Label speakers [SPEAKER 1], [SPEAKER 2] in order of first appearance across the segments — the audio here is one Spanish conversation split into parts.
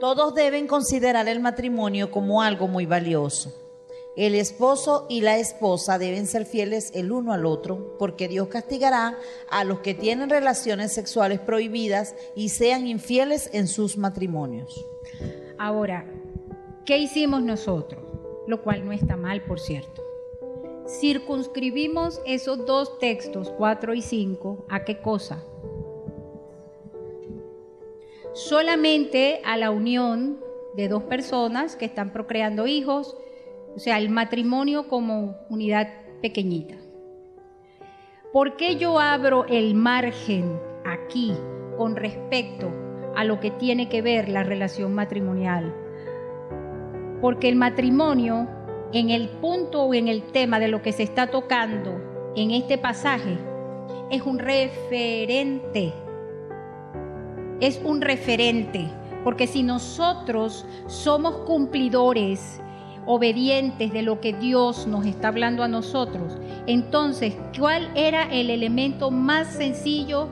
[SPEAKER 1] Todos deben considerar el matrimonio como algo muy valioso. El esposo y la esposa deben ser fieles el uno al otro, porque Dios castigará a los que tienen relaciones sexuales prohibidas y sean infieles en sus matrimonios.
[SPEAKER 2] Ahora, ¿qué hicimos nosotros? Lo cual no está mal, por cierto. Circunscribimos esos dos textos, 4 y 5, ¿a qué cosa? Solamente a la unión de dos personas que están procreando hijos, o sea, el matrimonio como unidad pequeñita. ¿Por qué yo abro el margen aquí con respecto a lo que tiene que ver la relación matrimonial? Porque el matrimonio, en el punto o en el tema de lo que se está tocando en este pasaje, es un referente. Es un referente. Porque si nosotros somos cumplidores obedientes de lo que Dios nos está hablando a nosotros. Entonces, ¿cuál era el elemento más sencillo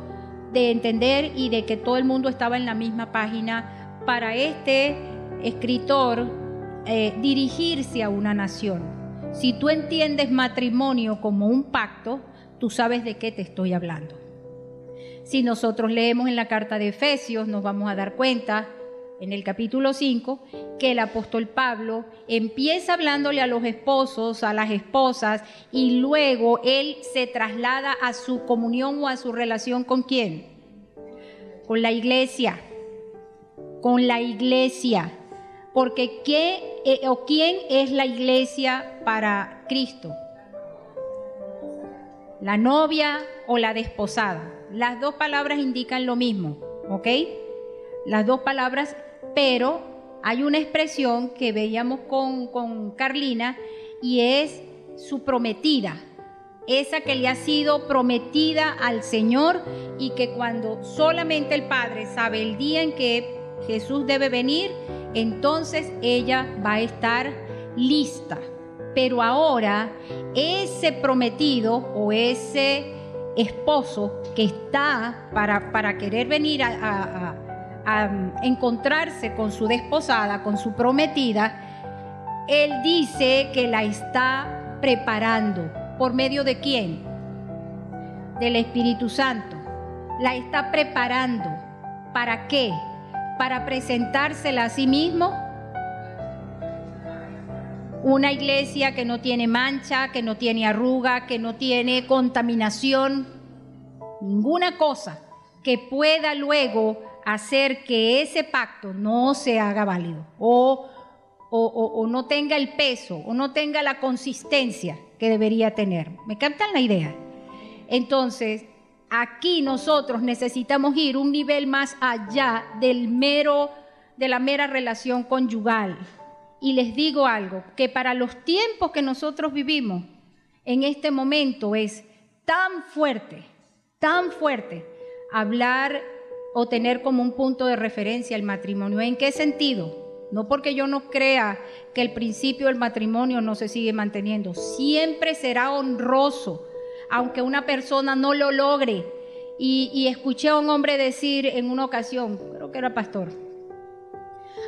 [SPEAKER 2] de entender y de que todo el mundo estaba en la misma página para este escritor eh, dirigirse a una nación? Si tú entiendes matrimonio como un pacto, tú sabes de qué te estoy hablando. Si nosotros leemos en la carta de Efesios, nos vamos a dar cuenta en el capítulo 5 que el apóstol Pablo empieza hablándole a los esposos, a las esposas, y luego él se traslada a su comunión o a su relación con quién? Con la iglesia. Con la iglesia. Porque ¿qué eh, o quién es la iglesia para Cristo? La novia o la desposada. Las dos palabras indican lo mismo, ¿ok? Las dos palabras pero hay una expresión que veíamos con, Carlina y es su prometida, esa que le ha sido prometida al Señor y que cuando solamente el Padre sabe el día en que Jesús debe venir, entonces ella va a estar lista. Pero ahora ese prometido o ese esposo que está para, para querer venir a a encontrarse con su desposada, con su prometida, él dice que la está preparando. ¿Por medio de quién? Del Espíritu Santo. La está preparando. ¿Para qué? Para presentársela a sí mismo. Una iglesia que no tiene mancha, que no tiene arruga, que no tiene contaminación, ninguna cosa que pueda luego hacer que ese pacto no se haga válido o, o, no tenga el peso o no tenga la consistencia que debería tener. ¿Me captan la idea? Entonces, aquí nosotros necesitamos ir un nivel más allá del mero, de la mera relación conyugal. Y les digo algo, que para los tiempos que nosotros vivimos en este momento es tan fuerte, tan fuerte hablar o tener como un punto de referencia el matrimonio. ¿En qué sentido? No porque yo no crea que el principio del matrimonio no se sigue manteniendo. Siempre será honroso, aunque una persona no lo logre. Y, escuché a un hombre decir en una ocasión, creo que era pastor,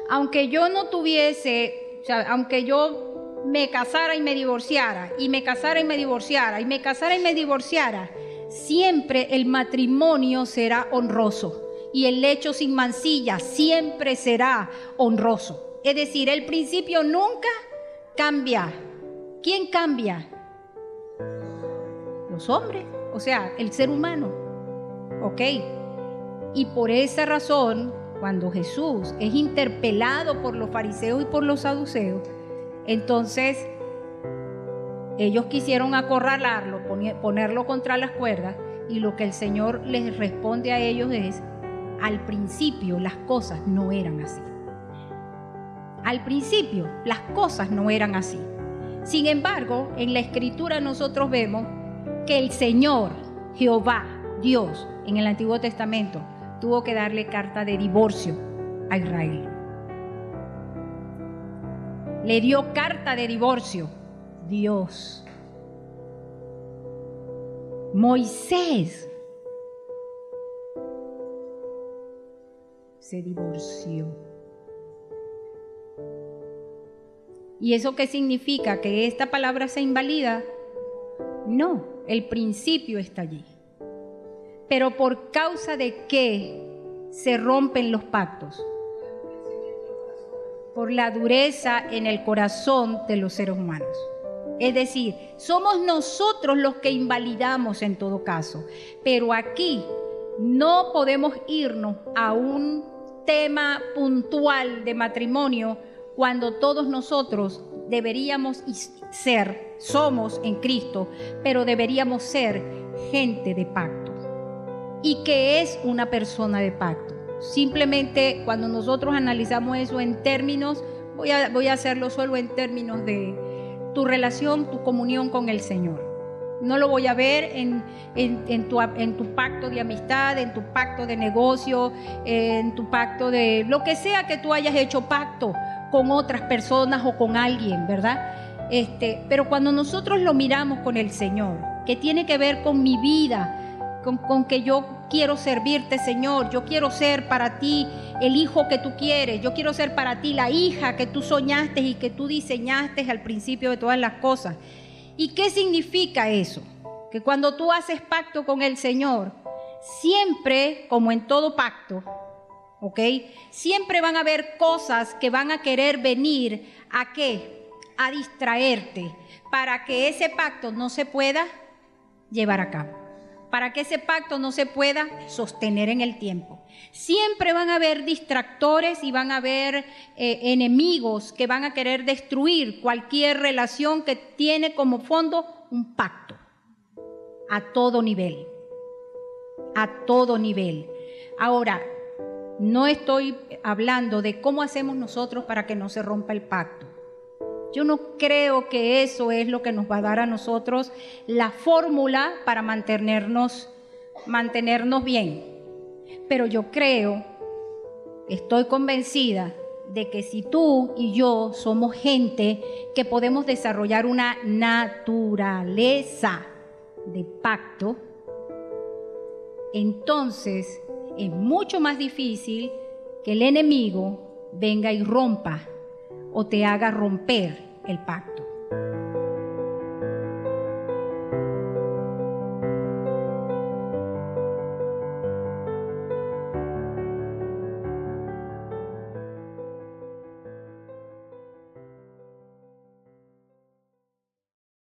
[SPEAKER 2] aunque yo no tuviese, o sea, aunque yo me casara y me divorciara, y me casara y me divorciara, y me casara y me divorciara, siempre el matrimonio será honroso y el lecho sin mancilla siempre será honroso. Es decir, el principio nunca cambia. ¿Quién cambia? Los hombres, o sea, el ser humano. ¿Ok? Y por esa razón, cuando Jesús es interpelado por los fariseos y por los saduceos, entonces ellos quisieron acorralarlo, ponerlo contra las cuerdas, y lo que el Señor les responde a ellos es, al principio las cosas no eran así. Al principio las cosas no eran así. Sin embargo, en la escritura nosotros vemos que el Señor, Jehová, Dios, en el Antiguo Testamento, tuvo que darle carta de divorcio a Israel. Le dio carta de divorcio Dios. Moisés se divorció. ¿Y eso qué significa? ¿Que esta palabra se invalida? No, el principio está allí. Pero por causa de qué se rompen los pactos? Por la dureza en el corazón de los seres humanos. Es decir, somos nosotros los que invalidamos en todo caso. Pero aquí no podemos irnos a un tema puntual de matrimonio cuando todos nosotros deberíamos ser, somos en Cristo, pero deberíamos ser gente de pacto. ¿Y qué es una persona de pacto? Simplemente cuando nosotros analizamos eso en términos, voy a, voy a hacerlo solo en términos de tu relación, tu comunión con el Señor. No lo voy a ver en, en, tu, en, tu, pacto de amistad, en tu pacto de negocio, en tu pacto de lo que sea que tú hayas hecho pacto con otras personas o con alguien, ¿verdad? Este, pero cuando nosotros lo miramos con el Señor, que tiene que ver con mi vida, con, que yo quiero servirte, Señor, yo quiero ser para ti el hijo que tú quieres, yo quiero ser para ti la hija que tú soñaste y que tú diseñaste al principio de todas las cosas. ¿Y qué significa eso? Que cuando tú haces pacto con el Señor, siempre, como en todo pacto, ¿ok? Siempre van a haber cosas que van a querer venir a qué? A distraerte, para que ese pacto no se pueda llevar a cabo, para que ese pacto no se pueda sostener en el tiempo. Siempre van a haber distractores y van a haber eh, enemigos que van a querer destruir cualquier relación que tiene como fondo un pacto a todo nivel, a todo nivel. Ahora, no estoy hablando de cómo hacemos nosotros para que no se rompa el pacto. Yo no creo que eso es lo que nos va a dar a nosotros la fórmula para mantenernos, mantenernos bien. Pero yo creo, estoy convencida de que si tú y yo somos gente que podemos desarrollar una naturaleza de pacto, entonces es mucho más difícil que el enemigo venga y rompa o te haga romper el pacto.